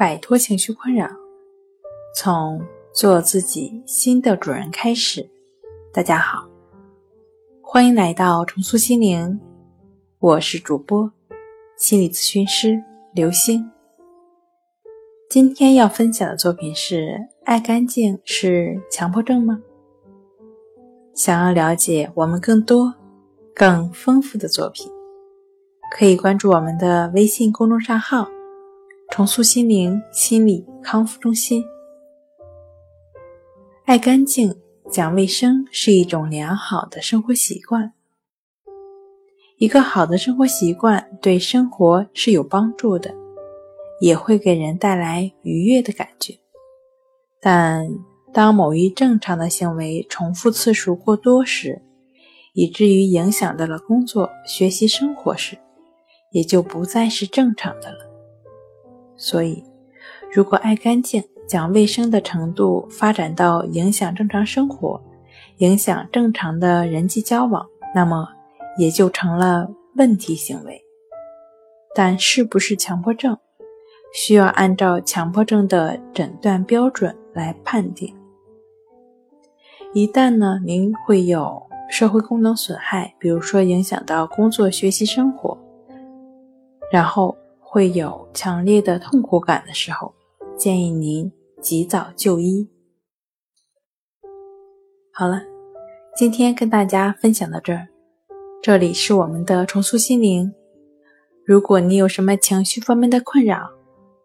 摆脱情绪困扰，从做自己新的主人开始。大家好，欢迎来到重塑心灵，我是主播心理咨询师刘星。今天要分享的作品是：爱干净是强迫症吗？想要了解我们更多、更丰富的作品，可以关注我们的微信公众账号。重塑心灵心理康复中心。爱干净、讲卫生是一种良好的生活习惯。一个好的生活习惯对生活是有帮助的，也会给人带来愉悦的感觉。但当某一正常的行为重复次数过多时，以至于影响到了工作、学习、生活时，也就不再是正常的了。所以，如果爱干净、讲卫生的程度发展到影响正常生活、影响正常的人际交往，那么也就成了问题行为。但是不是强迫症，需要按照强迫症的诊断标准来判定。一旦呢，您会有社会功能损害，比如说影响到工作、学习、生活，然后。会有强烈的痛苦感的时候，建议您及早就医。好了，今天跟大家分享到这儿。这里是我们的重塑心灵。如果你有什么情绪方面的困扰，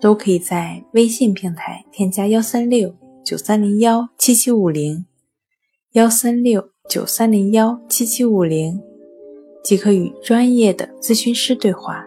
都可以在微信平台添加幺三六九三零幺七七五零幺三六九三零幺七七五零，即可与专业的咨询师对话。